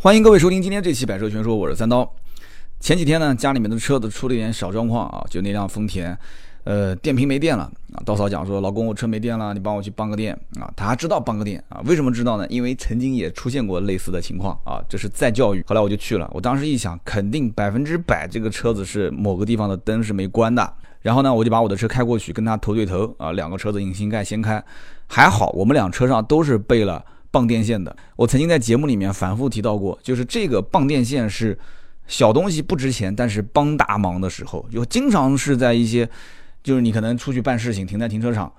欢迎各位收听今天这期《百车全说》，我是三刀。前几天呢，家里面的车子出了一点小状况啊，就那辆丰田，呃，电瓶没电了啊。刀嫂讲说，老公，我车没电了，你帮我去帮个电啊。他还知道帮个电啊？为什么知道呢？因为曾经也出现过类似的情况啊，这是再教育。后来我就去了，我当时一想，肯定百分之百这个车子是某个地方的灯是没关的。然后呢，我就把我的车开过去，跟他头对头啊，两个车子引擎盖掀开，还好我们俩车上都是备了。棒电线的，我曾经在节目里面反复提到过，就是这个棒电线是小东西不值钱，但是帮大忙的时候，就经常是在一些，就是你可能出去办事情，停在停车场，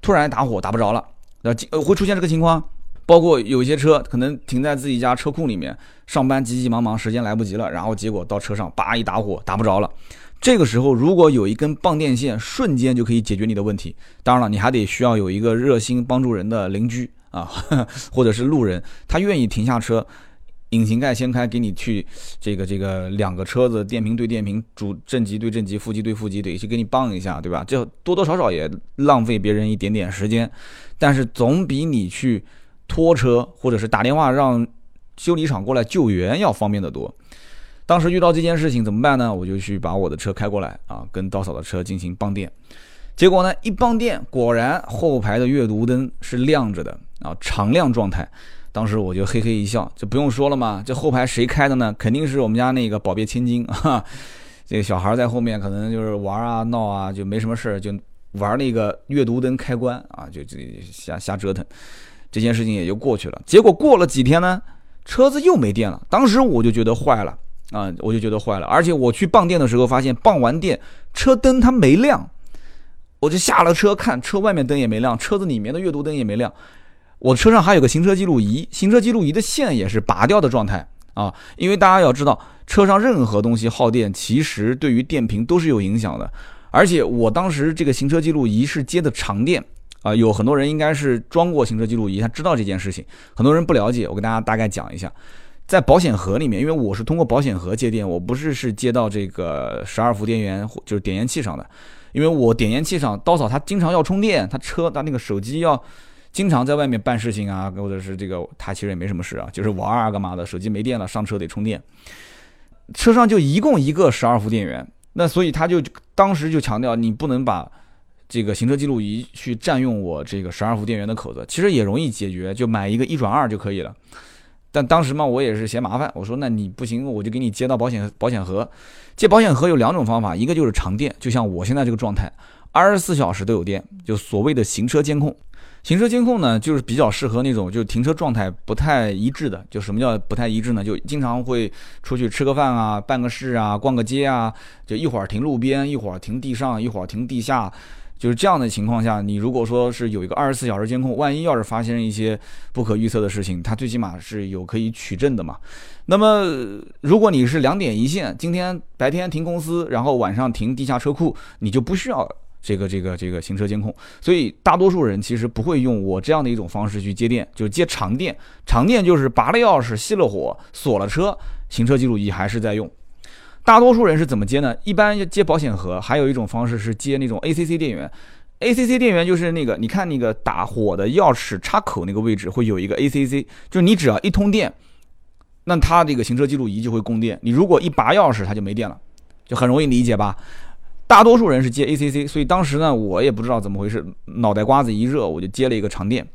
突然打火打不着了，呃，会出现这个情况。包括有些车可能停在自己家车库里面，上班急急忙忙，时间来不及了，然后结果到车上叭一打火打不着了。这个时候如果有一根棒电线，瞬间就可以解决你的问题。当然了，你还得需要有一个热心帮助人的邻居。啊，或者是路人，他愿意停下车，引擎盖掀开，给你去这个这个两个车子电瓶对电瓶，主正极对正极，负极对负极，得去给你帮一下，对吧？这多多少少也浪费别人一点点时间，但是总比你去拖车或者是打电话让修理厂过来救援要方便得多。当时遇到这件事情怎么办呢？我就去把我的车开过来啊，跟刀嫂的车进行帮电。结果呢，一帮电，果然后排的阅读灯是亮着的。啊，常亮状态，当时我就嘿嘿一笑，就不用说了嘛，这后排谁开的呢？肯定是我们家那个宝贝千金啊，这个小孩在后面可能就是玩啊闹啊，就没什么事，就玩那个阅读灯开关啊，就这瞎瞎折腾，这件事情也就过去了。结果过了几天呢，车子又没电了，当时我就觉得坏了啊，我就觉得坏了，而且我去傍电的时候发现傍完电车灯它没亮，我就下了车看车外面灯也没亮，车子里面的阅读灯也没亮。我车上还有个行车记录仪，行车记录仪的线也是拔掉的状态啊，因为大家要知道，车上任何东西耗电，其实对于电瓶都是有影响的。而且我当时这个行车记录仪是接的长电啊，有很多人应该是装过行车记录仪，他知道这件事情。很多人不了解，我跟大家大概讲一下，在保险盒里面，因为我是通过保险盒接电，我不是是接到这个十二伏电源，就是点烟器上的，因为我点烟器上刀嫂他经常要充电，他车他那个手机要。经常在外面办事情啊，或者是这个他其实也没什么事啊，就是玩啊干嘛的，手机没电了，上车得充电。车上就一共一个十二伏电源，那所以他就当时就强调你不能把这个行车记录仪去占用我这个十二伏电源的口子，其实也容易解决，就买一个一转二就可以了。但当时嘛，我也是嫌麻烦，我说那你不行，我就给你接到保险保险盒。接保险盒有两种方法，一个就是长电，就像我现在这个状态，二十四小时都有电，就所谓的行车监控。行车监控呢，就是比较适合那种就是停车状态不太一致的。就什么叫不太一致呢？就经常会出去吃个饭啊、办个事啊、逛个街啊，就一会儿停路边，一会儿停地上，一会儿停地下，就是这样的情况下，你如果说是有一个二十四小时监控，万一要是发生一些不可预测的事情，它最起码是有可以取证的嘛。那么如果你是两点一线，今天白天停公司，然后晚上停地下车库，你就不需要。这个这个这个行车监控，所以大多数人其实不会用我这样的一种方式去接电，就是接长电。长电就是拔了钥匙、熄了火、锁了车，行车记录仪还是在用。大多数人是怎么接呢？一般接保险盒，还有一种方式是接那种 ACC 电源。ACC 电源就是那个，你看那个打火的钥匙插口那个位置会有一个 ACC，就是你只要一通电，那它这个行车记录仪就会供电。你如果一拔钥匙，它就没电了，就很容易理解吧？大多数人是接 ACC，所以当时呢，我也不知道怎么回事，脑袋瓜子一热，我就接了一个长电。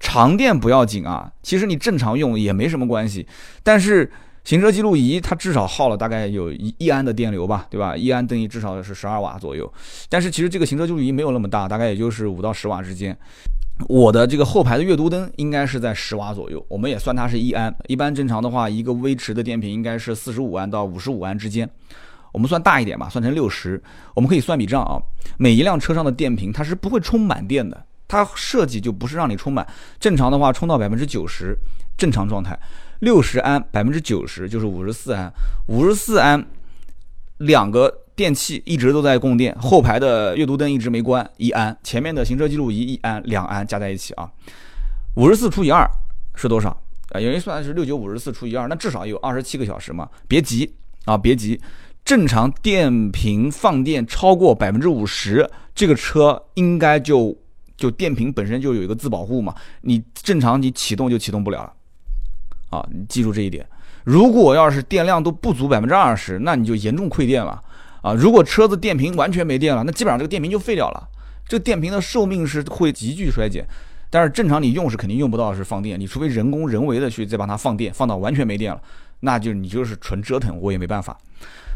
长电不要紧啊，其实你正常用也没什么关系。但是行车记录仪它至少耗了大概有一一安的电流吧，对吧？一安等于至少是十二瓦左右。但是其实这个行车记录仪没有那么大，大概也就是五到十瓦之间。我的这个后排的阅读灯应该是在十瓦左右，我们也算它是一安。一般正常的话，一个威驰的电瓶应该是四十五安到五十五安之间。我们算大一点吧，算成六十，我们可以算笔账啊。每一辆车上的电瓶它是不会充满电的，它设计就不是让你充满。正常的话，充到百分之九十，正常状态，六十安百分之九十就是五十四安，五十四安，两个电器一直都在供电，后排的阅读灯一直没关，一安，前面的行车记录仪一安，两安加在一起啊，五十四除以二是多少啊？有人算是六九五十四除以二，那至少有二十七个小时嘛。别急啊，别急。正常电瓶放电超过百分之五十，这个车应该就就电瓶本身就有一个自保护嘛，你正常你启动就启动不了了，啊，你记住这一点。如果要是电量都不足百分之二十，那你就严重亏电了啊！如果车子电瓶完全没电了，那基本上这个电瓶就废掉了，这个电瓶的寿命是会急剧衰减。但是正常你用是肯定用不到是放电，你除非人工人为的去再把它放电，放到完全没电了，那就你就是纯折腾，我也没办法。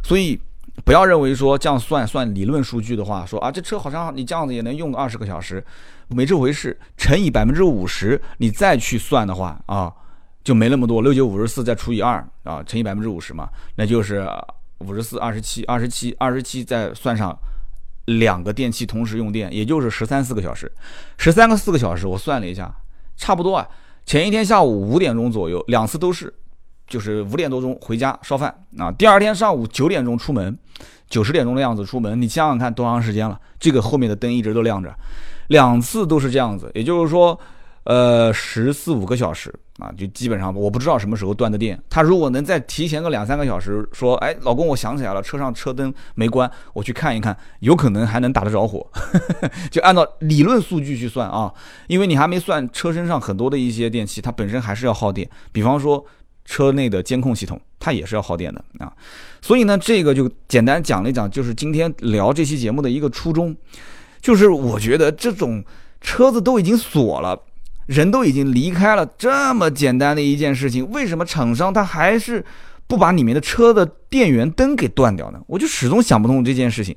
所以不要认为说这样算算理论数据的话，说啊这车好像你这样子也能用个二十个小时，没这回事。乘以百分之五十，你再去算的话啊，就没那么多。六九五十四再除以二啊，乘以百分之五十嘛，那就是五十四二十七，二十七二十七再算上。两个电器同时用电，也就是十三四个小时，十三个四个小时，我算了一下，差不多啊。前一天下午五点钟左右，两次都是，就是五点多钟回家烧饭啊。第二天上午九点钟出门，九十点钟的样子出门，你想想看多长时间了？这个后面的灯一直都亮着，两次都是这样子，也就是说。呃，十四五个小时啊，就基本上我不知道什么时候断的电。他如果能再提前个两三个小时，说，哎，老公，我想起来了，车上车灯没关，我去看一看，有可能还能打得着火。就按照理论数据去算啊，因为你还没算车身上很多的一些电器，它本身还是要耗电。比方说车内的监控系统，它也是要耗电的啊。所以呢，这个就简单讲了一讲，就是今天聊这期节目的一个初衷，就是我觉得这种车子都已经锁了。人都已经离开了，这么简单的一件事情，为什么厂商他还是不把里面的车的电源灯给断掉呢？我就始终想不通这件事情。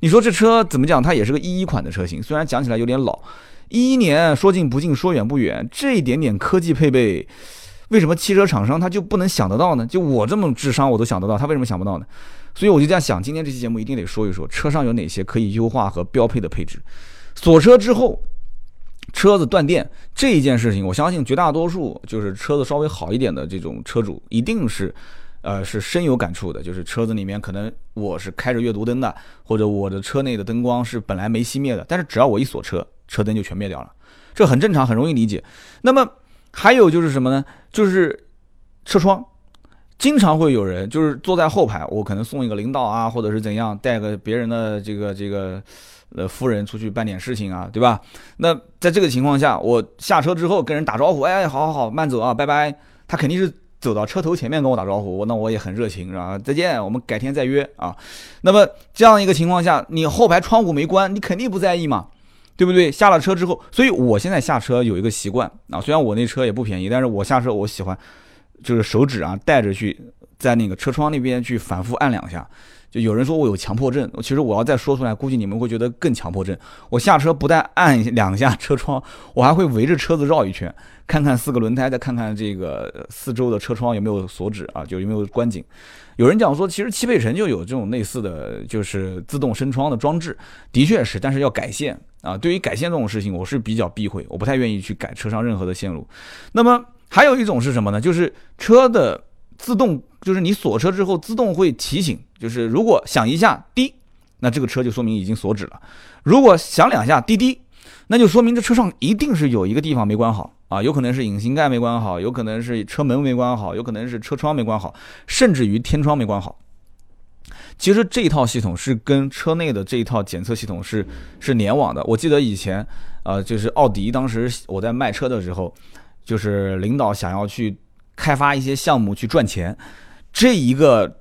你说这车怎么讲？它也是个一一款的车型，虽然讲起来有点老，一一年说近不近，说远不远，这一点点科技配备，为什么汽车厂商他就不能想得到呢？就我这么智商我都想得到，他为什么想不到呢？所以我就这样想，今天这期节目一定得说一说车上有哪些可以优化和标配的配置。锁车之后。车子断电这一件事情，我相信绝大多数就是车子稍微好一点的这种车主，一定是，呃，是深有感触的。就是车子里面可能我是开着阅读灯的，或者我的车内的灯光是本来没熄灭的，但是只要我一锁车，车灯就全灭掉了，这很正常，很容易理解。那么还有就是什么呢？就是车窗，经常会有人就是坐在后排，我可能送一个领导啊，或者是怎样，带个别人的这个这个。呃，夫人出去办点事情啊，对吧？那在这个情况下，我下车之后跟人打招呼，哎，好好好，慢走啊，拜拜。他肯定是走到车头前面跟我打招呼，那我也很热情，是吧？再见，我们改天再约啊。那么这样一个情况下，你后排窗户没关，你肯定不在意嘛，对不对？下了车之后，所以我现在下车有一个习惯啊，虽然我那车也不便宜，但是我下车我喜欢就是手指啊带着去在那个车窗那边去反复按两下。就有人说我有强迫症，其实我要再说出来，估计你们会觉得更强迫症。我下车不但按两下车窗，我还会围着车子绕一圈，看看四个轮胎，再看看这个四周的车窗有没有锁止啊，就有没有关紧。有人讲说，其实汽配城就有这种类似的就是自动升窗的装置，的确是，但是要改线啊。对于改线这种事情，我是比较避讳，我不太愿意去改车上任何的线路。那么还有一种是什么呢？就是车的。自动就是你锁车之后，自动会提醒，就是如果响一下滴，那这个车就说明已经锁止了；如果响两下滴滴，那就说明这车上一定是有一个地方没关好啊，有可能是引擎盖没关好，有可能是车门没关好，有可能是车窗没关好，甚至于天窗没关好。其实这一套系统是跟车内的这一套检测系统是是联网的。我记得以前，呃，就是奥迪当时我在卖车的时候，就是领导想要去。开发一些项目去赚钱，这一个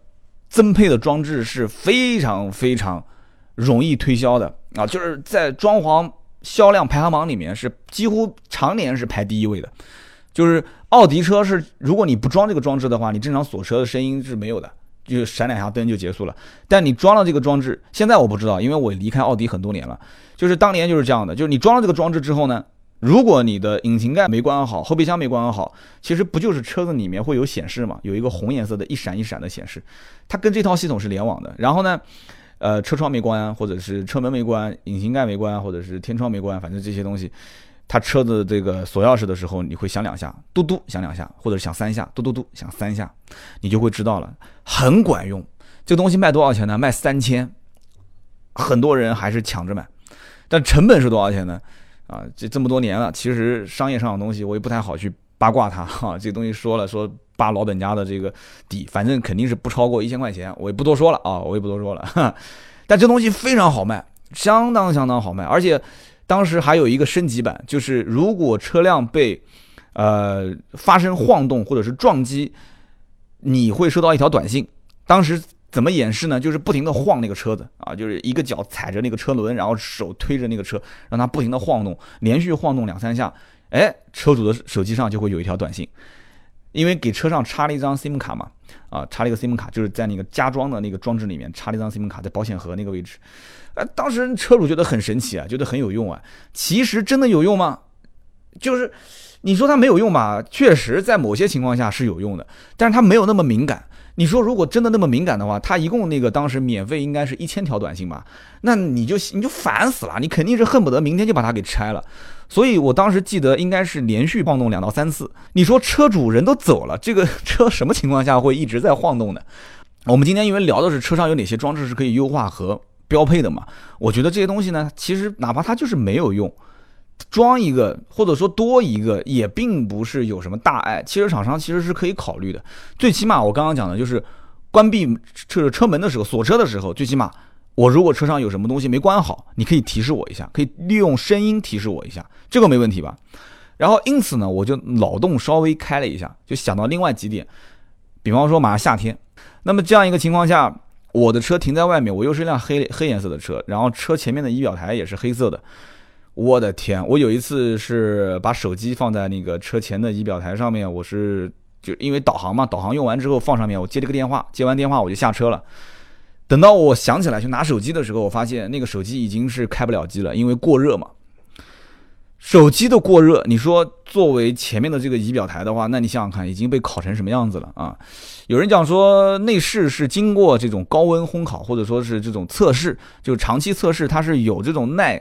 增配的装置是非常非常容易推销的啊！就是在装潢销量排行榜里面是几乎常年是排第一位的。就是奥迪车是，如果你不装这个装置的话，你正常锁车的声音是没有的，就闪两下灯就结束了。但你装了这个装置，现在我不知道，因为我离开奥迪很多年了。就是当年就是这样的，就是你装了这个装置之后呢。如果你的引擎盖没关好，后备箱没关好，其实不就是车子里面会有显示嘛？有一个红颜色的一闪一闪的显示，它跟这套系统是联网的。然后呢，呃，车窗没关，或者是车门没关，引擎盖没关，或者是天窗没关，反正这些东西，它车子这个锁钥匙的时候，你会响两下，嘟嘟响两下，或者响三下，嘟嘟嘟响三下，你就会知道了，很管用。这个东西卖多少钱呢？卖三千，很多人还是抢着买，但成本是多少钱呢？啊，这这么多年了，其实商业上的东西我也不太好去八卦它哈。这东西说了说扒老本家的这个底，反正肯定是不超过一千块钱，我也不多说了啊，我也不多说了。但这东西非常好卖，相当相当好卖，而且当时还有一个升级版，就是如果车辆被呃发生晃动或者是撞击，你会收到一条短信，当时怎么演示呢？就是不停的晃那个车子啊，就是一个脚踩着那个车轮，然后手推着那个车，让它不停的晃动，连续晃动两三下，哎，车主的手机上就会有一条短信，因为给车上插了一张 SIM 卡嘛，啊，插了一个 SIM 卡，就是在那个加装的那个装置里面插了一张 SIM 卡，在保险盒那个位置，呃，当时车主觉得很神奇啊，觉得很有用啊，其实真的有用吗？就是你说它没有用吧，确实在某些情况下是有用的，但是它没有那么敏感。你说如果真的那么敏感的话，他一共那个当时免费应该是一千条短信吧？那你就你就烦死了，你肯定是恨不得明天就把它给拆了。所以我当时记得应该是连续晃动两到三次。你说车主人都走了，这个 车什么情况下会一直在晃动呢？我们今天因为聊的是车上有哪些装置是可以优化和标配的嘛？我觉得这些东西呢，其实哪怕它就是没有用。装一个或者说多一个也并不是有什么大碍，汽车厂商其实是可以考虑的。最起码我刚刚讲的就是关闭车车门的时候锁车的时候，最起码我如果车上有什么东西没关好，你可以提示我一下，可以利用声音提示我一下，这个没问题吧？然后因此呢，我就脑洞稍微开了一下，就想到另外几点，比方说马上夏天，那么这样一个情况下，我的车停在外面，我又是一辆黑黑颜色的车，然后车前面的仪表台也是黑色的。我的天！我有一次是把手机放在那个车前的仪表台上面，我是就因为导航嘛，导航用完之后放上面，我接了个电话，接完电话我就下车了。等到我想起来去拿手机的时候，我发现那个手机已经是开不了机了，因为过热嘛。手机的过热，你说作为前面的这个仪表台的话，那你想想看，已经被烤成什么样子了啊？有人讲说内饰是经过这种高温烘烤，或者说是这种测试，就长期测试，它是有这种耐。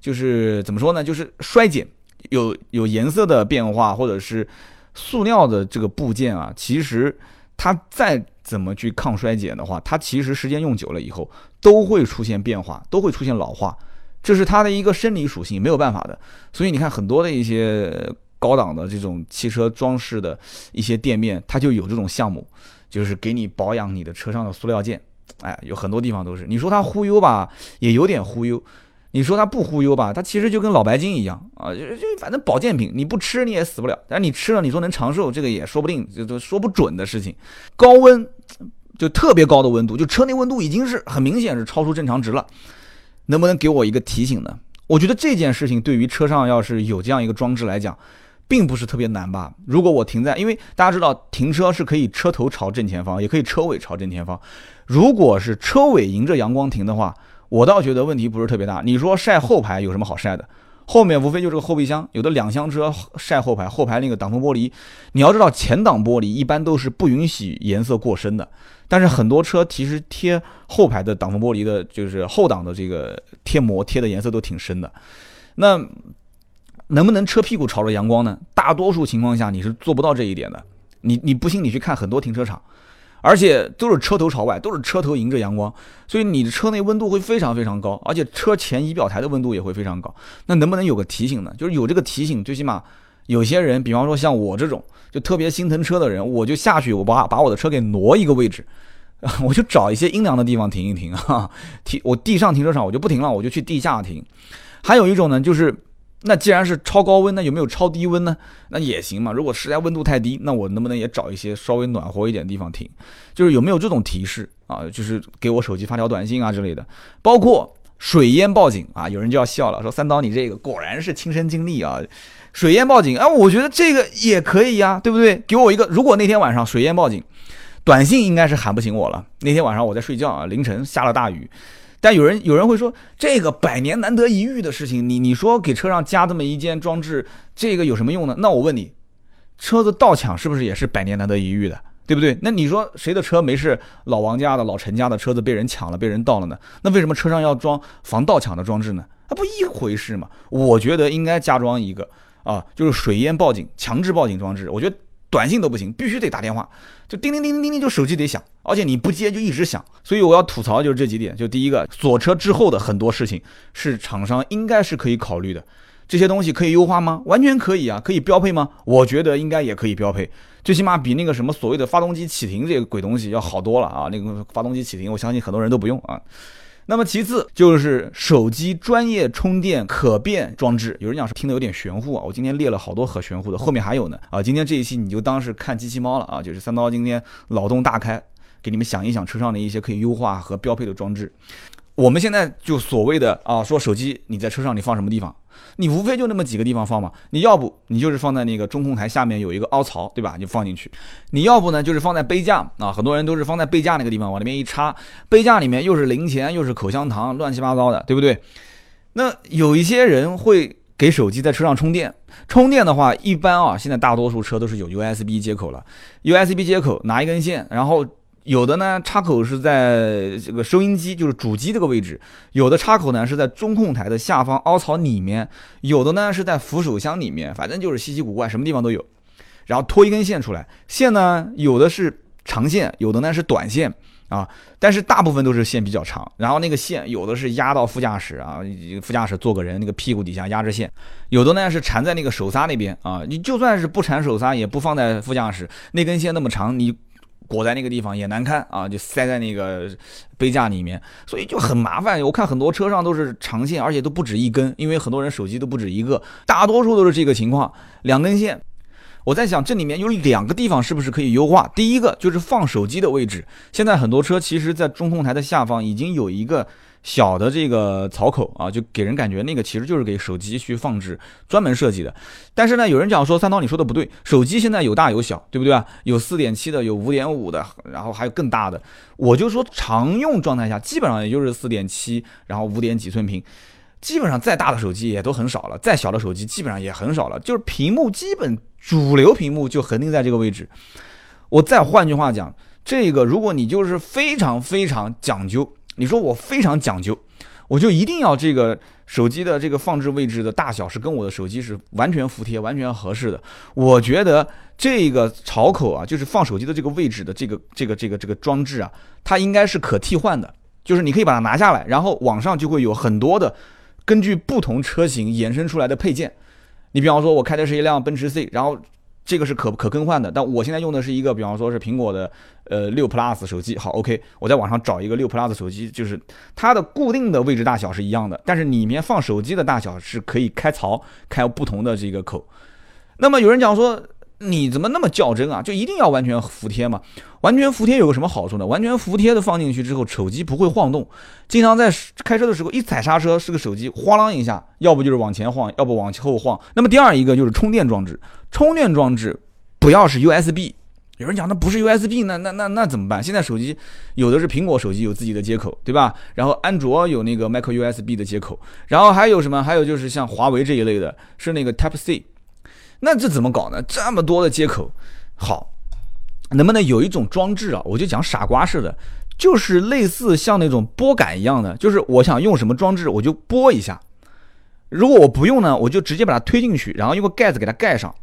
就是怎么说呢？就是衰减，有有颜色的变化，或者是塑料的这个部件啊，其实它再怎么去抗衰减的话，它其实时间用久了以后都会出现变化，都会出现老化，这是它的一个生理属性，没有办法的。所以你看很多的一些高档的这种汽车装饰的一些店面，它就有这种项目，就是给你保养你的车上的塑料件。哎，有很多地方都是，你说它忽悠吧，也有点忽悠。你说它不忽悠吧？它其实就跟老白金一样啊，就就反正保健品，你不吃你也死不了。但是你吃了，你说能长寿，这个也说不定，就就说不准的事情。高温就特别高的温度，就车内温度已经是很明显是超出正常值了，能不能给我一个提醒呢？我觉得这件事情对于车上要是有这样一个装置来讲，并不是特别难吧？如果我停在，因为大家知道停车是可以车头朝正前方，也可以车尾朝正前方。如果是车尾迎着阳光停的话。我倒觉得问题不是特别大。你说晒后排有什么好晒的？后面无非就是个后备箱，有的两厢车晒后排，后排那个挡风玻璃，你要知道前挡玻璃一般都是不允许颜色过深的。但是很多车其实贴后排的挡风玻璃的，就是后挡的这个贴膜贴的颜色都挺深的。那能不能车屁股朝着阳光呢？大多数情况下你是做不到这一点的。你你不信你去看很多停车场。而且都是车头朝外，都是车头迎着阳光，所以你的车内温度会非常非常高，而且车前仪表台的温度也会非常高。那能不能有个提醒呢？就是有这个提醒，最起码有些人，比方说像我这种就特别心疼车的人，我就下去，我把把我的车给挪一个位置，我就找一些阴凉的地方停一停啊。停我地上停车场我就不停了，我就去地下停。还有一种呢，就是。那既然是超高温，那有没有超低温呢？那也行嘛。如果实在温度太低，那我能不能也找一些稍微暖和一点的地方停？就是有没有这种提示啊？就是给我手机发条短信啊之类的。包括水淹报警啊，有人就要笑了，说三刀你这个果然是亲身经历啊。水淹报警啊，我觉得这个也可以呀，对不对？给我一个，如果那天晚上水淹报警，短信应该是喊不醒我了。那天晚上我在睡觉啊，凌晨下了大雨。但有人有人会说，这个百年难得一遇的事情，你你说给车上加这么一件装置，这个有什么用呢？那我问你，车子盗抢是不是也是百年难得一遇的，对不对？那你说谁的车没事？老王家的老陈家的车子被人抢了，被人盗了呢？那为什么车上要装防盗抢的装置呢？那，不一回事嘛？我觉得应该加装一个啊，就是水淹报警强制报警装置。我觉得。短信都不行，必须得打电话，就叮铃叮铃叮铃，就手机得响，而且你不接就一直响。所以我要吐槽就是这几点，就第一个锁车之后的很多事情是厂商应该是可以考虑的，这些东西可以优化吗？完全可以啊，可以标配吗？我觉得应该也可以标配，最起码比那个什么所谓的发动机启停这个鬼东西要好多了啊。那个发动机启停，我相信很多人都不用啊。那么其次就是手机专业充电可变装置，有人讲是听的有点玄乎啊，我今天列了好多很玄乎的，后面还有呢啊，今天这一期你就当是看机器猫了啊，就是三刀今天脑洞大开，给你们想一想车上的一些可以优化和标配的装置。我们现在就所谓的啊，说手机你在车上你放什么地方？你无非就那么几个地方放嘛。你要不你就是放在那个中控台下面有一个凹槽，对吧？你放进去。你要不呢就是放在杯架啊，很多人都是放在杯架那个地方往里面一插，杯架里面又是零钱又是口香糖，乱七八糟的，对不对？那有一些人会给手机在车上充电，充电的话一般啊，现在大多数车都是有 USB 接口了，USB 接口拿一根线，然后。有的呢，插口是在这个收音机，就是主机这个位置；有的插口呢是在中控台的下方凹槽里面；有的呢是在扶手箱里面，反正就是稀奇古怪，什么地方都有。然后拖一根线出来，线呢有的是长线，有的呢是短线啊，但是大部分都是线比较长。然后那个线有的是压到副驾驶啊，副驾驶坐个人那个屁股底下压着线；有的呢是缠在那个手刹那边啊，你就算是不缠手刹，也不放在副驾驶，那根线那么长，你。裹在那个地方也难看啊，就塞在那个杯架里面，所以就很麻烦。我看很多车上都是长线，而且都不止一根，因为很多人手机都不止一个，大多数都是这个情况，两根线。我在想，这里面有两个地方是不是可以优化？第一个就是放手机的位置，现在很多车其实，在中控台的下方已经有一个。小的这个槽口啊，就给人感觉那个其实就是给手机去放置专门设计的。但是呢，有人讲说三刀你说的不对，手机现在有大有小，对不对啊？有四点七的，有五点五的，然后还有更大的。我就说常用状态下，基本上也就是四点七，然后五点几寸屏，基本上再大的手机也都很少了，再小的手机基本上也很少了，就是屏幕基本主流屏幕就恒定在这个位置。我再换句话讲，这个如果你就是非常非常讲究。你说我非常讲究，我就一定要这个手机的这个放置位置的大小是跟我的手机是完全服帖、完全合适的。我觉得这个槽口啊，就是放手机的这个位置的这个这个这个这个装置啊，它应该是可替换的，就是你可以把它拿下来，然后网上就会有很多的根据不同车型衍生出来的配件。你比方说，我开的是一辆奔驰 C，然后。这个是可可更换的，但我现在用的是一个，比方说是苹果的呃六 Plus 手机。好，OK，我在网上找一个六 Plus 手机，就是它的固定的位置大小是一样的，但是里面放手机的大小是可以开槽开不同的这个口。那么有人讲说。你怎么那么较真啊？就一定要完全服帖吗？完全服帖有个什么好处呢？完全服帖的放进去之后，手机不会晃动。经常在开车的时候一踩刹车，是个手机哗啷一下，要不就是往前晃，要不往后晃。那么第二一个就是充电装置，充电装置不要是 USB。有人讲那不是 USB，那那那那怎么办？现在手机有的是苹果手机有自己的接口，对吧？然后安卓有那个 micro USB 的接口，然后还有什么？还有就是像华为这一类的，是那个 Type C。那这怎么搞呢？这么多的接口，好，能不能有一种装置啊？我就讲傻瓜似的，就是类似像那种拨杆一样的，就是我想用什么装置，我就拨一下。如果我不用呢，我就直接把它推进去，然后用个盖子给它盖上。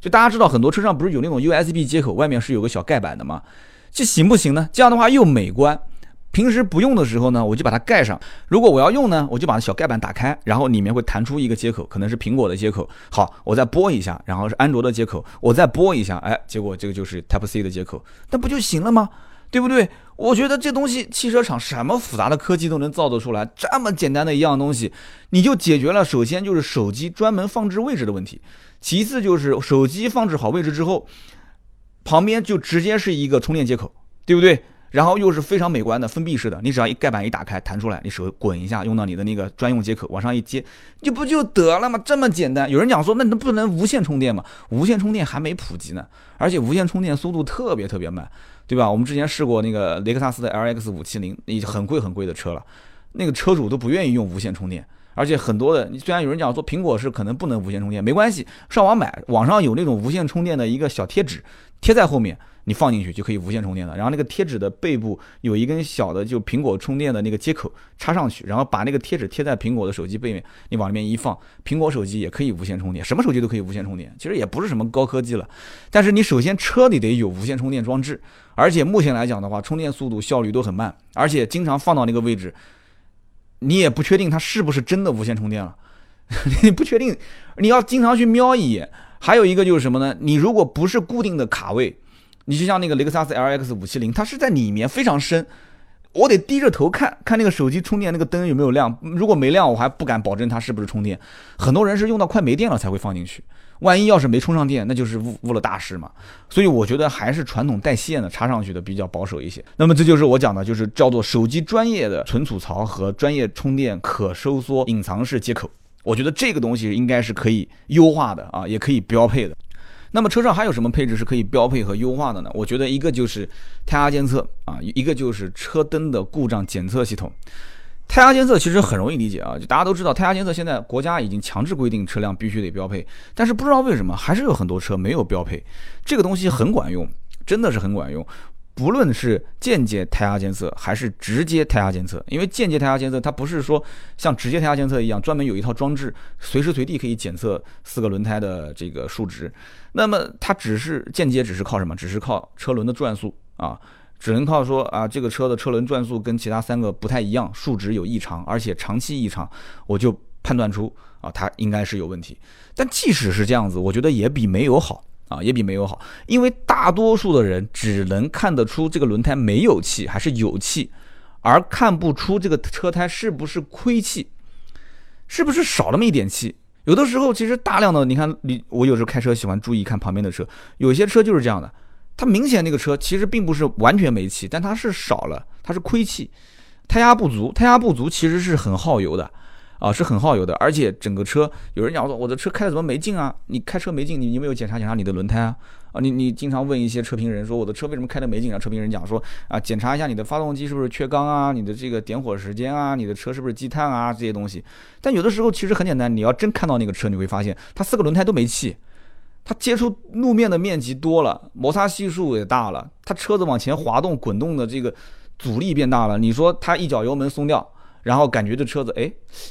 就大家知道，很多车上不是有那种 USB 接口，外面是有个小盖板的吗？这行不行呢？这样的话又美观。平时不用的时候呢，我就把它盖上。如果我要用呢，我就把小盖板打开，然后里面会弹出一个接口，可能是苹果的接口。好，我再拨一下，然后是安卓的接口，我再拨一下，哎，结果这个就是 Type C 的接口，那不就行了吗？对不对？我觉得这东西汽车厂什么复杂的科技都能造得出来，这么简单的一样东西，你就解决了。首先就是手机专门放置位置的问题，其次就是手机放置好位置之后，旁边就直接是一个充电接口，对不对？然后又是非常美观的封闭式的，你只要一盖板一打开，弹出来，你手滚一下，用到你的那个专用接口，往上一接，就不就得了吗？这么简单。有人讲说，那能不能无线充电吗？无线充电还没普及呢，而且无线充电速度特别特别慢，对吧？我们之前试过那个雷克萨斯的 LX 五七零，已经很贵很贵的车了，那个车主都不愿意用无线充电，而且很多的，虽然有人讲说苹果是可能不能无线充电，没关系，上网买，网上有那种无线充电的一个小贴纸，贴在后面。你放进去就可以无线充电了，然后那个贴纸的背部有一根小的就苹果充电的那个接口插上去，然后把那个贴纸贴在苹果的手机背面，你往里面一放，苹果手机也可以无线充电，什么手机都可以无线充电，其实也不是什么高科技了。但是你首先车里得有无线充电装置，而且目前来讲的话，充电速度效率都很慢，而且经常放到那个位置，你也不确定它是不是真的无线充电了，你不确定，你要经常去瞄一眼。还有一个就是什么呢？你如果不是固定的卡位。你就像那个雷克萨斯 LX 五七零，它是在里面非常深，我得低着头看看那个手机充电那个灯有没有亮，如果没亮，我还不敢保证它是不是充电。很多人是用到快没电了才会放进去，万一要是没充上电，那就是误误了大事嘛。所以我觉得还是传统带线的插上去的比较保守一些。那么这就是我讲的，就是叫做手机专业的存储槽和专业充电可收缩隐藏式接口。我觉得这个东西应该是可以优化的啊，也可以标配的。那么车上还有什么配置是可以标配和优化的呢？我觉得一个就是胎压监测啊，一个就是车灯的故障检测系统。胎压监测其实很容易理解啊，就大家都知道，胎压监测现在国家已经强制规定车辆必须得标配，但是不知道为什么还是有很多车没有标配。这个东西很管用，真的是很管用。不论是间接胎压监测还是直接胎压监测，因为间接胎压监测它不是说像直接胎压监测一样专门有一套装置，随时随地可以检测四个轮胎的这个数值。那么它只是间接，只是靠什么？只是靠车轮的转速啊，只能靠说啊，这个车的车轮转速跟其他三个不太一样，数值有异常，而且长期异常，我就判断出啊，它应该是有问题。但即使是这样子，我觉得也比没有好。啊，也比没有好，因为大多数的人只能看得出这个轮胎没有气还是有气，而看不出这个车胎是不是亏气，是不是少那么一点气。有的时候其实大量的，你看你我有时候开车喜欢注意看旁边的车，有些车就是这样的，它明显那个车其实并不是完全没气，但它是少了，它是亏气，胎压不足，胎压不足其实是很耗油的。啊，是很耗油的，而且整个车有人讲说我的车开的怎么没劲啊？你开车没劲，你有没有检查检查你的轮胎啊？啊，你你经常问一些车评人说我的车为什么开的没劲啊？车评人讲说啊，检查一下你的发动机是不是缺缸啊？你的这个点火时间啊？你的车是不是积碳啊？这些东西。但有的时候其实很简单，你要真看到那个车，你会发现它四个轮胎都没气，它接触路面的面积多了，摩擦系数也大了，它车子往前滑动滚动的这个阻力变大了。你说它一脚油门松掉。然后感觉这车子，哎，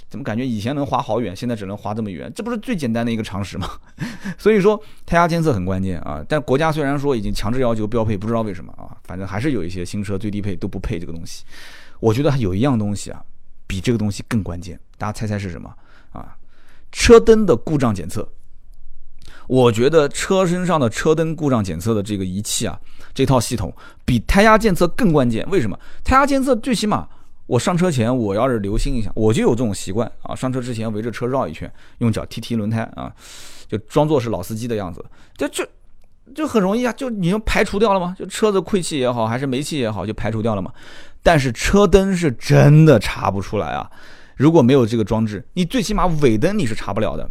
怎么感觉以前能滑好远，现在只能滑这么远？这不是最简单的一个常识吗？所以说胎压监测很关键啊。但国家虽然说已经强制要求标配，不知道为什么啊，反正还是有一些新车最低配都不配这个东西。我觉得有一样东西啊，比这个东西更关键，大家猜猜是什么啊？车灯的故障检测。我觉得车身上的车灯故障检测的这个仪器啊，这套系统比胎压监测更关键。为什么？胎压监测最起码。我上车前，我要是留心一下，我就有这种习惯啊。上车之前围着车绕一圈，用脚踢踢轮胎啊，就装作是老司机的样子。就就就很容易啊，就你就排除掉了吗？就车子亏气也好，还是没气也好，就排除掉了嘛。但是车灯是真的查不出来啊。如果没有这个装置，你最起码尾灯你是查不了的。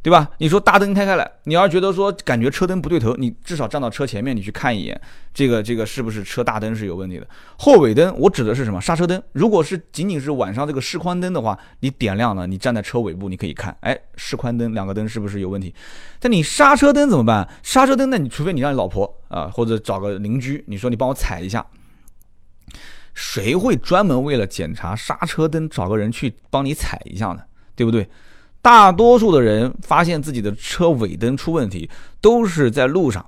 对吧？你说大灯开开来，你要觉得说感觉车灯不对头，你至少站到车前面，你去看一眼，这个这个是不是车大灯是有问题的？后尾灯我指的是什么？刹车灯。如果是仅仅是晚上这个示宽灯的话，你点亮了，你站在车尾部，你可以看，哎，示宽灯两个灯是不是有问题？但你刹车灯怎么办？刹车灯，那你除非你让你老婆啊，或者找个邻居，你说你帮我踩一下，谁会专门为了检查刹车灯找个人去帮你踩一下呢？对不对？大多数的人发现自己的车尾灯出问题，都是在路上，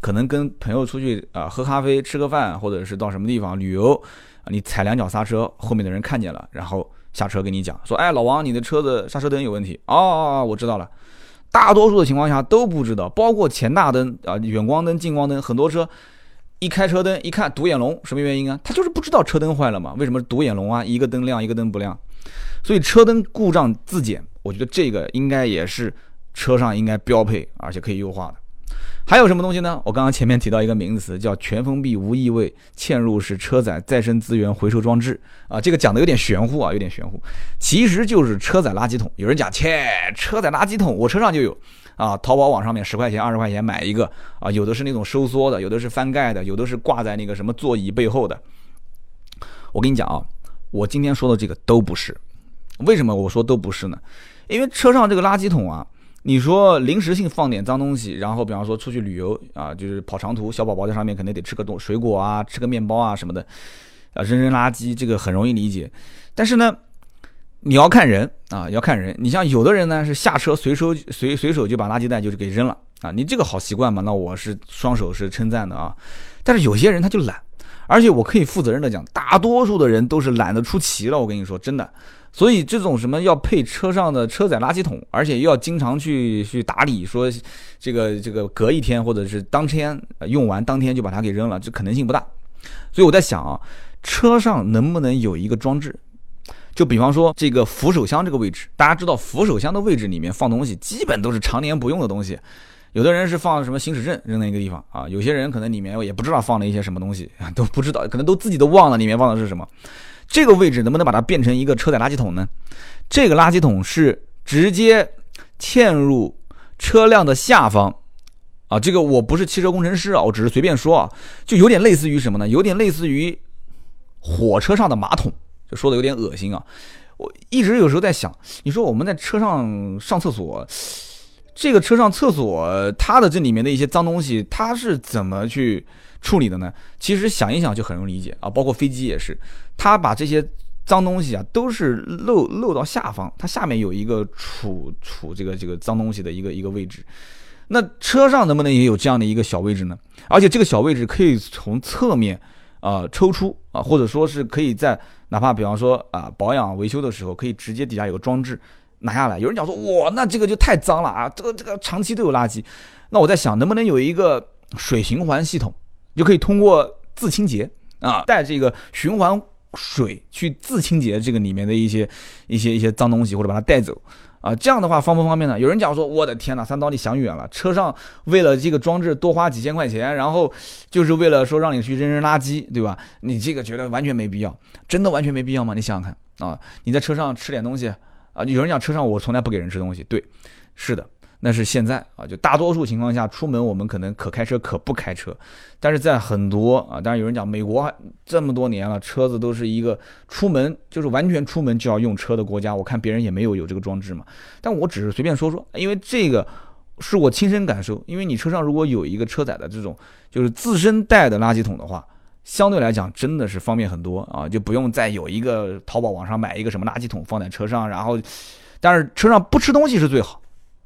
可能跟朋友出去啊喝咖啡、吃个饭，或者是到什么地方旅游，你踩两脚刹车，后面的人看见了，然后下车跟你讲说：“哎，老王，你的车子刹车灯有问题。”哦，我知道了。大多数的情况下都不知道，包括前大灯啊、远光灯、近光灯，很多车一开车灯一看独眼龙，什么原因啊？他就是不知道车灯坏了嘛？为什么独眼龙啊？一个灯亮，一个灯不亮？所以车灯故障自检。我觉得这个应该也是车上应该标配，而且可以优化的。还有什么东西呢？我刚刚前面提到一个名词，叫全封闭无异味嵌入式车载再生资源回收装置啊，这个讲的有点玄乎啊，有点玄乎，其实就是车载垃圾桶。有人讲切，车载垃圾桶我车上就有啊，淘宝网上面十块钱、二十块钱买一个啊，有的是那种收缩的，有的是翻盖的，有的是挂在那个什么座椅背后的。我跟你讲啊，我今天说的这个都不是，为什么我说都不是呢？因为车上这个垃圾桶啊，你说临时性放点脏东西，然后比方说出去旅游啊，就是跑长途，小宝宝在上面肯定得吃个东水果啊，吃个面包啊什么的，啊扔扔垃圾这个很容易理解。但是呢，你要看人啊，要看人。你像有的人呢是下车随手随随手就把垃圾袋就是给扔了啊，你这个好习惯嘛，那我是双手是称赞的啊。但是有些人他就懒，而且我可以负责任的讲，大多数的人都是懒得出奇了。我跟你说真的。所以这种什么要配车上的车载垃圾桶，而且又要经常去去打理，说这个这个隔一天或者是当天用完当天就把它给扔了，这可能性不大。所以我在想啊，车上能不能有一个装置？就比方说这个扶手箱这个位置，大家知道扶手箱的位置里面放东西，基本都是常年不用的东西。有的人是放什么行驶证扔在一个地方啊，有些人可能里面也不知道放了一些什么东西啊，都不知道，可能都自己都忘了里面放的是什么。这个位置能不能把它变成一个车载垃圾桶呢？这个垃圾桶是直接嵌入车辆的下方啊，这个我不是汽车工程师啊，我只是随便说啊，就有点类似于什么呢？有点类似于火车上的马桶，就说的有点恶心啊。我一直有时候在想，你说我们在车上上厕所。这个车上厕所，它的这里面的一些脏东西，它是怎么去处理的呢？其实想一想就很容易理解啊，包括飞机也是，它把这些脏东西啊都是漏漏到下方，它下面有一个储储这个这个脏东西的一个一个位置。那车上能不能也有这样的一个小位置呢？而且这个小位置可以从侧面啊抽出啊，或者说是可以在哪怕比方说啊保养维修的时候，可以直接底下有个装置。拿下来，有人讲说，哇，那这个就太脏了啊！这个这个长期都有垃圾。那我在想，能不能有一个水循环系统，就可以通过自清洁啊，带这个循环水去自清洁这个里面的一些一些一些脏东西，或者把它带走啊？这样的话方不方便呢？有人讲说，我的天呐，三刀你想远了，车上为了这个装置多花几千块钱，然后就是为了说让你去扔扔垃圾，对吧？你这个觉得完全没必要，真的完全没必要吗？你想想看啊，你在车上吃点东西。啊，有人讲车上我从来不给人吃东西，对，是的，那是现在啊，就大多数情况下出门我们可能可开车可不开车，但是在很多啊，当然有人讲美国这么多年了，车子都是一个出门就是完全出门就要用车的国家，我看别人也没有有这个装置嘛，但我只是随便说说，因为这个是我亲身感受，因为你车上如果有一个车载的这种就是自身带的垃圾桶的话。相对来讲，真的是方便很多啊，就不用再有一个淘宝网上买一个什么垃圾桶放在车上，然后，但是车上不吃东西是最好，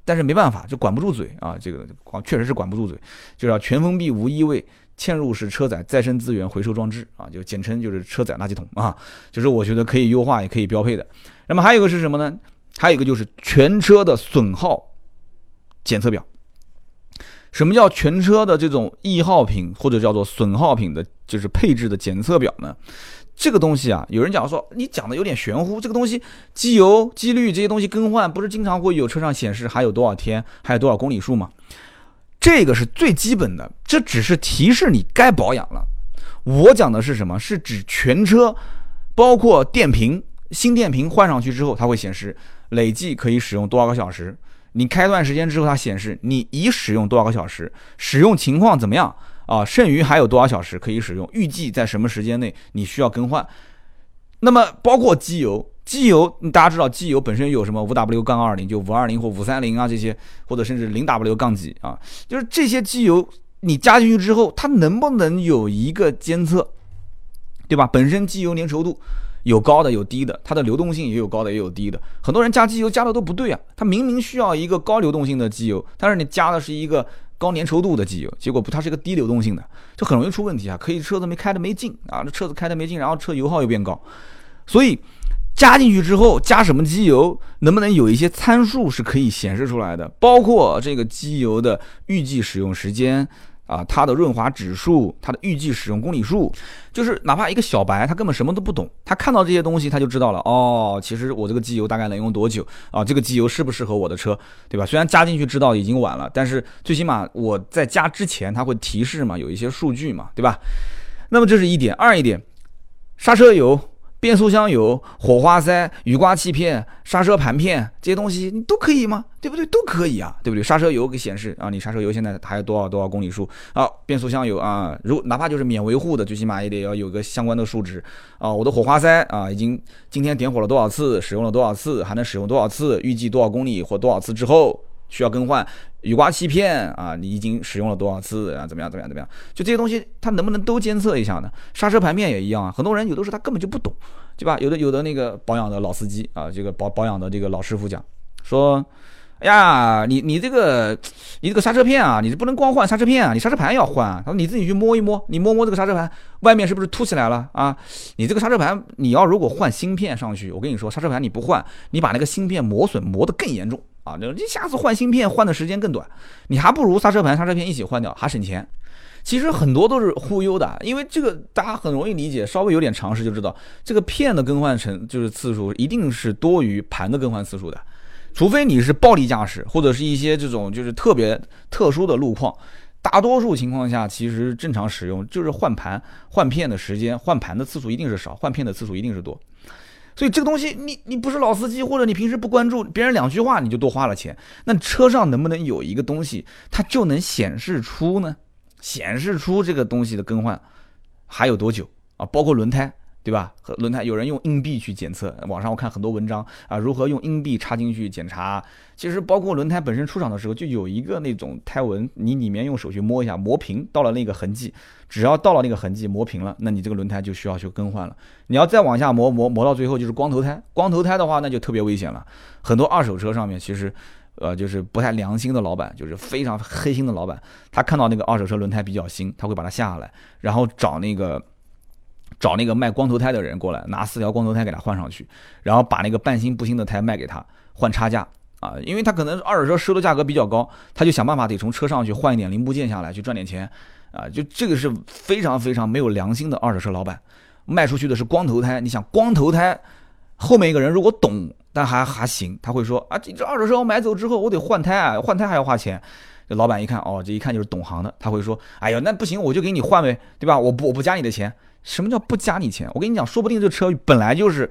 但是没办法，就管不住嘴啊，这个管确实是管不住嘴，就要全封闭无异味嵌入式车载再生资源回收装置啊，就简称就是车载垃圾桶啊，就是我觉得可以优化也可以标配的。那么还有一个是什么呢？还有一个就是全车的损耗检测表。什么叫全车的这种易耗品或者叫做损耗品的，就是配置的检测表呢？这个东西啊，有人讲说你讲的有点玄乎。这个东西，机油、机滤这些东西更换，不是经常会有车上显示还有多少天，还有多少公里数吗？这个是最基本的，这只是提示你该保养了。我讲的是什么？是指全车，包括电瓶，新电瓶换上去之后，它会显示累计可以使用多少个小时。你开段时间之后，它显示你已使用多少个小时，使用情况怎么样啊？剩余还有多少小时可以使用？预计在什么时间内你需要更换？那么包括机油，机油大家知道，机油本身有什么五 W 杠二零，就五二零或五三零啊这些，或者甚至零 W 杠几啊，就是这些机油你加进去之后，它能不能有一个监测，对吧？本身机油粘稠度。有高的有低的，它的流动性也有高的也有低的。很多人加机油加的都不对啊，它明明需要一个高流动性的机油，但是你加的是一个高粘稠度的机油，结果不，它是一个低流动性的，就很容易出问题啊。可以车子没开的没劲啊，这车子开的没劲，然后车油耗又变高。所以加进去之后，加什么机油，能不能有一些参数是可以显示出来的？包括这个机油的预计使用时间。啊，它的润滑指数，它的预计使用公里数，就是哪怕一个小白，他根本什么都不懂，他看到这些东西，他就知道了。哦，其实我这个机油大概能用多久啊？这个机油适不适合我的车，对吧？虽然加进去知道已经晚了，但是最起码我在加之前，它会提示嘛，有一些数据嘛，对吧？那么这是一点，二一点，刹车油。变速箱油、火花塞、雨刮器片、刹车盘片这些东西，你都可以吗？对不对？都可以啊，对不对？刹车油给显示啊，你刹车油现在还有多少多少公里数？啊，变速箱油啊，如哪怕就是免维护的，最起码也得要有个相关的数值啊。我的火花塞啊，已经今天点火了多少次，使用了多少次，还能使用多少次？预计多少公里或多少次之后？需要更换雨刮器片啊？你已经使用了多少次啊？怎么样？怎么样？怎么样？就这些东西，它能不能都监测一下呢？刹车盘片也一样啊。很多人有的时候他根本就不懂，对吧？有的有的那个保养的老司机啊，这个保保养的这个老师傅讲说。哎呀，你你这个，你这个刹车片啊，你这不能光换刹车片啊，你刹车盘要换。啊他说你自己去摸一摸，你摸摸这个刹车盘外面是不是凸起来了啊？你这个刹车盘你要如果换芯片上去，我跟你说，刹车盘你不换，你把那个芯片磨损磨得更严重啊！就你下次换芯片换的时间更短，你还不如刹车盘刹车片一起换掉，还省钱。其实很多都是忽悠的，因为这个大家很容易理解，稍微有点常识就知道，这个片的更换成就是次数一定是多于盘的更换次数的，除非你是暴力驾驶或者是一些这种就是特别特殊的路况。大多数情况下，其实正常使用就是换盘换片的时间，换盘的次数一定是少，换片的次数一定是多。所以这个东西，你你不是老司机，或者你平时不关注，别人两句话你就多花了钱。那车上能不能有一个东西，它就能显示出呢？显示出这个东西的更换还有多久啊？包括轮胎。对吧？和轮胎有人用硬币去检测，网上我看很多文章啊，如何用硬币插进去检查。其实包括轮胎本身出厂的时候就有一个那种胎纹，你里面用手去摸一下，磨平到了那个痕迹，只要到了那个痕迹磨平了，那你这个轮胎就需要去更换了。你要再往下磨磨磨到最后就是光头胎，光头胎的话那就特别危险了。很多二手车上面其实，呃，就是不太良心的老板，就是非常黑心的老板，他看到那个二手车轮胎比较新，他会把它下下来，然后找那个。找那个卖光头胎的人过来，拿四条光头胎给他换上去，然后把那个半新不新的胎卖给他换差价。啊，因为他可能二手车收的价格比较高，他就想办法得从车上去换一点零部件下来去赚点钱。啊，就这个是非常非常没有良心的二手车老板，卖出去的是光头胎，你想光头胎后面一个人如果懂，但还还行，他会说啊，这这二手车我买走之后我得换胎啊，换胎还要花钱，这老板一看哦，这一看就是懂行的，他会说，哎呀，那不行，我就给你换呗，对吧？我不我不加你的钱。什么叫不加你钱？我跟你讲，说不定这车本来就是，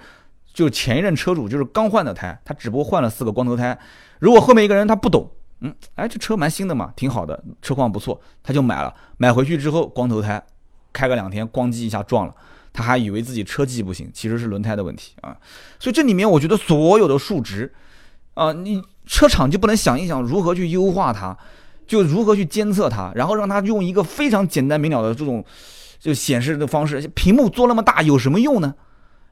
就前一任车主就是刚换的胎，他只不过换了四个光头胎。如果后面一个人他不懂，嗯，哎，这车蛮新的嘛，挺好的，车况不错，他就买了。买回去之后，光头胎，开个两天，咣叽一下撞了，他还以为自己车技不行，其实是轮胎的问题啊。所以这里面我觉得所有的数值，啊，你车厂就不能想一想如何去优化它，就如何去监测它，然后让它用一个非常简单明了的这种。就显示的方式，屏幕做那么大有什么用呢？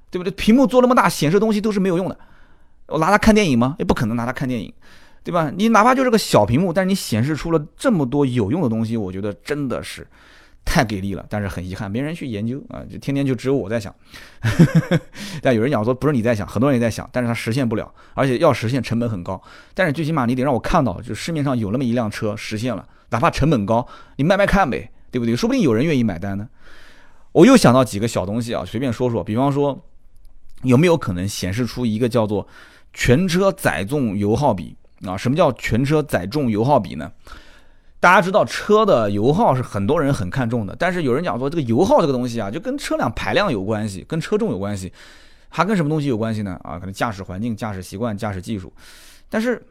对不对？屏幕做那么大，显示东西都是没有用的。我拿它看电影吗？也不可能拿它看电影，对吧？你哪怕就是个小屏幕，但是你显示出了这么多有用的东西，我觉得真的是太给力了。但是很遗憾，没人去研究啊，就天天就只有我在想。但有人讲说不是你在想，很多人也在想，但是它实现不了，而且要实现成本很高。但是最起码你得让我看到，就市面上有那么一辆车实现了，哪怕成本高，你卖卖看呗。对不对？说不定有人愿意买单呢。我又想到几个小东西啊，随便说说。比方说，有没有可能显示出一个叫做全车载重油耗比啊？什么叫全车载重油耗比呢？大家知道车的油耗是很多人很看重的，但是有人讲说这个油耗这个东西啊，就跟车辆排量有关系，跟车重有关系，还跟什么东西有关系呢？啊，可能驾驶环境、驾驶习惯、驾驶技术。但是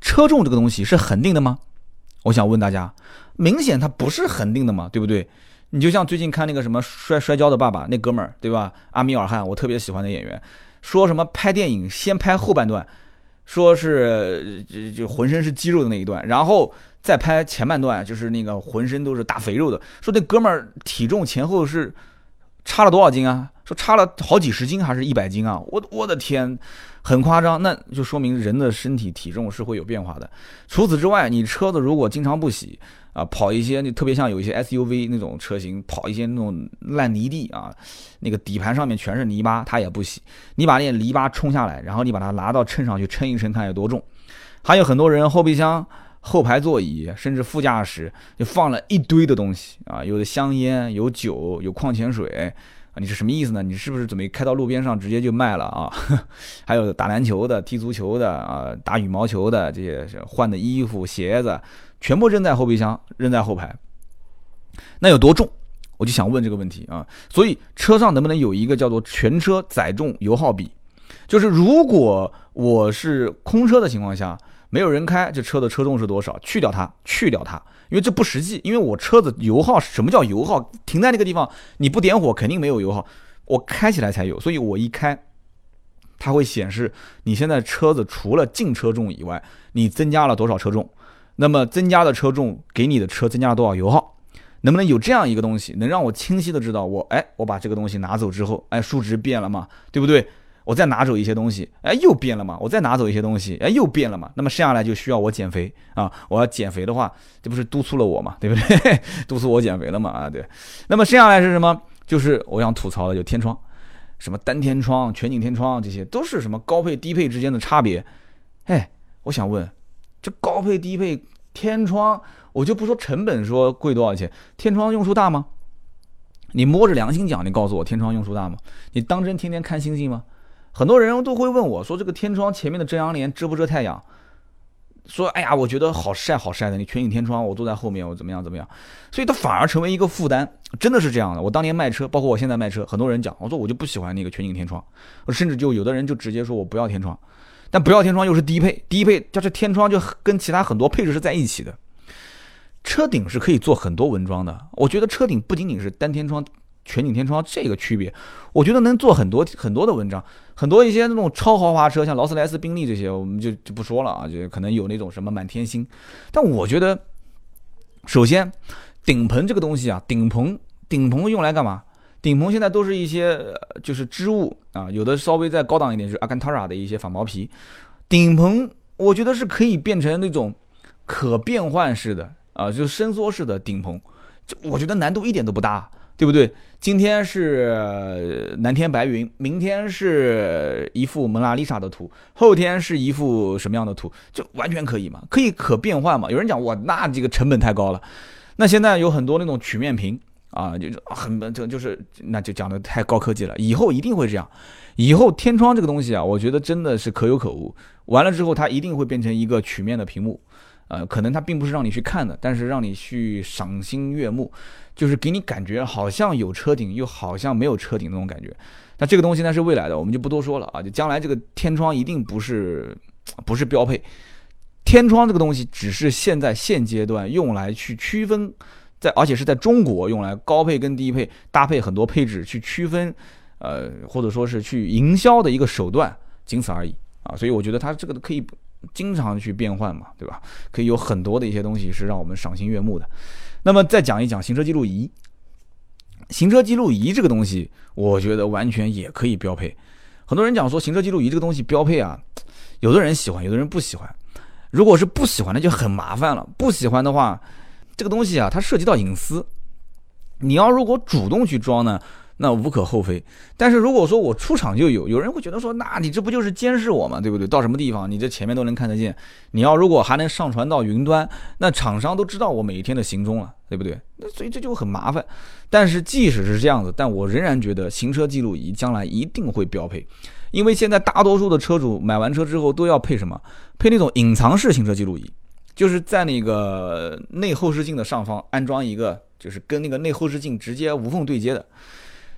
车重这个东西是恒定的吗？我想问大家。明显它不是恒定的嘛，对不对？你就像最近看那个什么摔摔跤的爸爸那哥们儿，对吧？阿米尔汗，我特别喜欢的演员，说什么拍电影先拍后半段，说是就就浑身是肌肉的那一段，然后再拍前半段，就是那个浑身都是大肥肉的。说那哥们儿体重前后是差了多少斤啊？说差了好几十斤还是一百斤啊？我我的天！很夸张，那就说明人的身体体重是会有变化的。除此之外，你车子如果经常不洗啊，跑一些那特别像有一些 SUV 那种车型，跑一些那种烂泥地啊，那个底盘上面全是泥巴，它也不洗。你把那些泥巴冲下来，然后你把它拿到秤上去称一称，看有多重。还有很多人后备箱、后排座椅，甚至副驾驶就放了一堆的东西啊，有的香烟，有酒，有矿泉水。你是什么意思呢？你是不是准备开到路边上直接就卖了啊？还有打篮球的、踢足球的啊、打羽毛球的这些换的衣服、鞋子，全部扔在后备箱、扔在后排，那有多重？我就想问这个问题啊。所以车上能不能有一个叫做全车载重油耗比？就是如果我是空车的情况下，没有人开，这车的车重是多少？去掉它，去掉它。因为这不实际，因为我车子油耗什么叫油耗？停在那个地方，你不点火肯定没有油耗，我开起来才有。所以我一开，它会显示你现在车子除了净车重以外，你增加了多少车重？那么增加的车重给你的车增加了多少油耗？能不能有这样一个东西，能让我清晰的知道我哎，我把这个东西拿走之后，哎，数值变了嘛？对不对？我再拿走一些东西，哎，又变了嘛？我再拿走一些东西，哎，又变了嘛？那么剩下来就需要我减肥啊！我要减肥的话，这不是督促了我嘛？对不对？督促我减肥了嘛？啊，对。那么剩下来是什么？就是我想吐槽的，就天窗，什么单天窗、全景天窗，这些都是什么高配低配之间的差别？哎，我想问，这高配低配天窗，我就不说成本说贵多少钱，天窗用处大吗？你摸着良心讲，你告诉我天窗用处大吗？你当真天天看星星吗？很多人都会问我说，这个天窗前面的遮阳帘遮不遮太阳？说，哎呀，我觉得好晒好晒的，你全景天窗，我坐在后面，我怎么样怎么样？所以它反而成为一个负担，真的是这样的。我当年卖车，包括我现在卖车，很多人讲，我说我就不喜欢那个全景天窗，甚至就有的人就直接说我不要天窗，但不要天窗又是低配，低配就这天窗就跟其他很多配置是在一起的。车顶是可以做很多文装的，我觉得车顶不仅仅是单天窗。全景天窗这个区别，我觉得能做很多很多的文章，很多一些那种超豪华车，像劳斯莱斯、宾利这些，我们就就不说了啊，就可能有那种什么满天星。但我觉得，首先，顶棚这个东西啊，顶棚顶棚用来干嘛？顶棚现在都是一些就是织物啊，有的稍微再高档一点，就是阿甘塔拉的一些仿毛皮。顶棚我觉得是可以变成那种可变换式的啊，就是伸缩式的顶棚，就我觉得难度一点都不大。对不对？今天是蓝天白云，明天是一幅蒙娜丽莎的图，后天是一幅什么样的图，就完全可以嘛？可以可变换嘛？有人讲我那这个成本太高了，那现在有很多那种曲面屏啊，就很就就是那就讲的太高科技了。以后一定会这样，以后天窗这个东西啊，我觉得真的是可有可无。完了之后，它一定会变成一个曲面的屏幕。呃，可能它并不是让你去看的，但是让你去赏心悦目，就是给你感觉好像有车顶，又好像没有车顶那种感觉。那这个东西呢是未来的，我们就不多说了啊。就将来这个天窗一定不是不是标配，天窗这个东西只是现在现阶段用来去区分，在而且是在中国用来高配跟低配搭配很多配置去区分，呃，或者说是去营销的一个手段，仅此而已啊。所以我觉得它这个可以。经常去变换嘛，对吧？可以有很多的一些东西是让我们赏心悦目的。那么再讲一讲行车记录仪，行车记录仪这个东西，我觉得完全也可以标配。很多人讲说行车记录仪这个东西标配啊，有的人喜欢，有的人不喜欢。如果是不喜欢的就很麻烦了。不喜欢的话，这个东西啊，它涉及到隐私。你要如果主动去装呢？那无可厚非，但是如果说我出厂就有，有人会觉得说，那你这不就是监视我吗？对不对？到什么地方你这前面都能看得见，你要如果还能上传到云端，那厂商都知道我每一天的行踪了，对不对？那所以这就很麻烦。但是即使是这样子，但我仍然觉得行车记录仪将来一定会标配，因为现在大多数的车主买完车之后都要配什么？配那种隐藏式行车记录仪，就是在那个内后视镜的上方安装一个，就是跟那个内后视镜直接无缝对接的。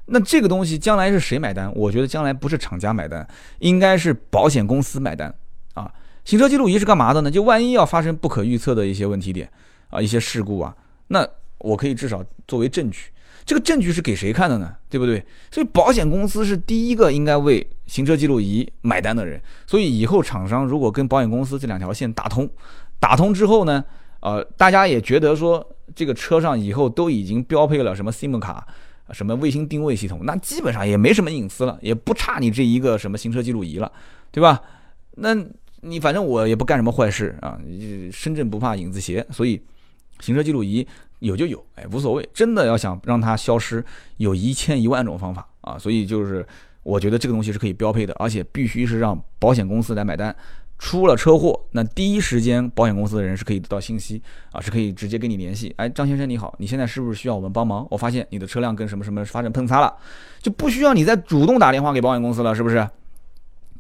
那这个东西将来是谁买单？我觉得将来不是厂家买单，应该是保险公司买单啊。行车记录仪是干嘛的呢？就万一要发生不可预测的一些问题点啊，一些事故啊，那我可以至少作为证据。这个证据是给谁看的呢？对不对？所以保险公司是第一个应该为行车记录仪买单的人。所以以后厂商如果跟保险公司这两条线打通，打通之后呢，呃，大家也觉得说这个车上以后都已经标配了什么 SIM 卡。什么卫星定位系统，那基本上也没什么隐私了，也不差你这一个什么行车记录仪了，对吧？那你反正我也不干什么坏事啊，深圳不怕影子斜，所以行车记录仪有就有，哎，无所谓。真的要想让它消失，有一千一万种方法啊，所以就是我觉得这个东西是可以标配的，而且必须是让保险公司来买单。出了车祸，那第一时间保险公司的人是可以得到信息啊，是可以直接跟你联系。哎，张先生你好，你现在是不是需要我们帮忙？我发现你的车辆跟什么什么发生碰擦了，就不需要你再主动打电话给保险公司了，是不是？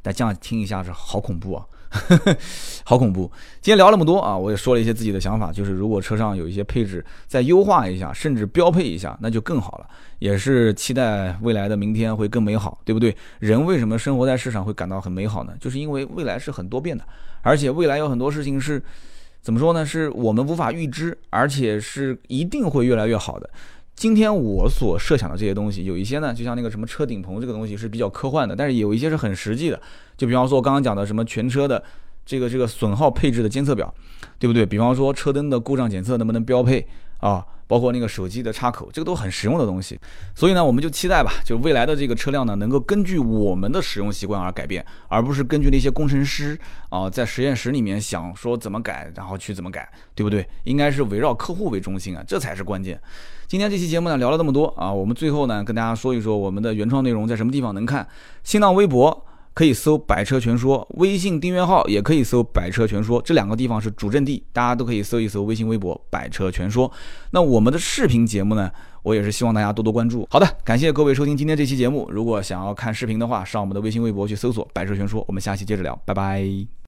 但这样听一下是好恐怖啊。好恐怖！今天聊那么多啊，我也说了一些自己的想法，就是如果车上有一些配置再优化一下，甚至标配一下，那就更好了。也是期待未来的明天会更美好，对不对？人为什么生活在世上会感到很美好呢？就是因为未来是很多变的，而且未来有很多事情是怎么说呢？是我们无法预知，而且是一定会越来越好的。今天我所设想的这些东西，有一些呢，就像那个什么车顶棚这个东西是比较科幻的，但是有一些是很实际的。就比方说我刚刚讲的什么全车的这个这个损耗配置的监测表，对不对？比方说车灯的故障检测能不能标配啊？包括那个手机的插口，这个都很实用的东西。所以呢，我们就期待吧，就未来的这个车辆呢，能够根据我们的使用习惯而改变，而不是根据那些工程师啊在实验室里面想说怎么改，然后去怎么改，对不对？应该是围绕客户为中心啊，这才是关键。今天这期节目呢聊了这么多啊，我们最后呢跟大家说一说我们的原创内容在什么地方能看。新浪微博可以搜“百车全说”，微信订阅号也可以搜“百车全说”，这两个地方是主阵地，大家都可以搜一搜微信、微博“百车全说”。那我们的视频节目呢，我也是希望大家多多关注。好的，感谢各位收听今天这期节目。如果想要看视频的话，上我们的微信、微博去搜索“百车全说”。我们下期接着聊，拜拜。